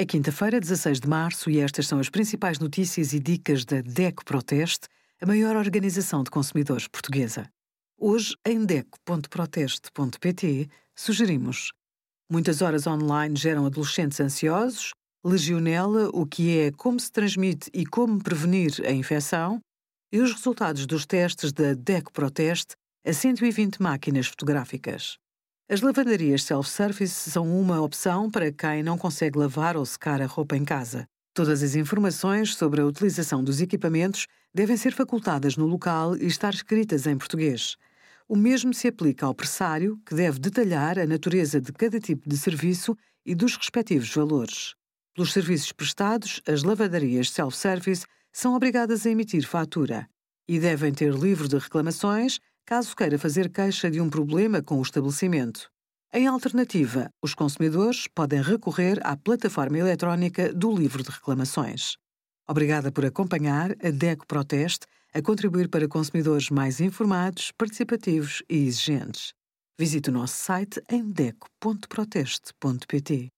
É quinta-feira, 16 de março, e estas são as principais notícias e dicas da DECO Proteste, a maior organização de consumidores portuguesa. Hoje, em DECO.proteste.pt, sugerimos Muitas horas online geram adolescentes ansiosos, legionela, o que é, como se transmite e como prevenir a infecção, e os resultados dos testes da DECO Proteste a 120 máquinas fotográficas. As lavanderias self-service são uma opção para quem não consegue lavar ou secar a roupa em casa. Todas as informações sobre a utilização dos equipamentos devem ser facultadas no local e estar escritas em português. O mesmo se aplica ao pressário, que deve detalhar a natureza de cada tipo de serviço e dos respectivos valores. Pelos serviços prestados, as lavanderias self-service são obrigadas a emitir fatura e devem ter livro de reclamações caso queira fazer queixa de um problema com o estabelecimento. Em alternativa, os consumidores podem recorrer à plataforma eletrónica do livro de reclamações. Obrigada por acompanhar a DECO Proteste a contribuir para consumidores mais informados, participativos e exigentes. Visite o nosso site em deco.proteste.pt.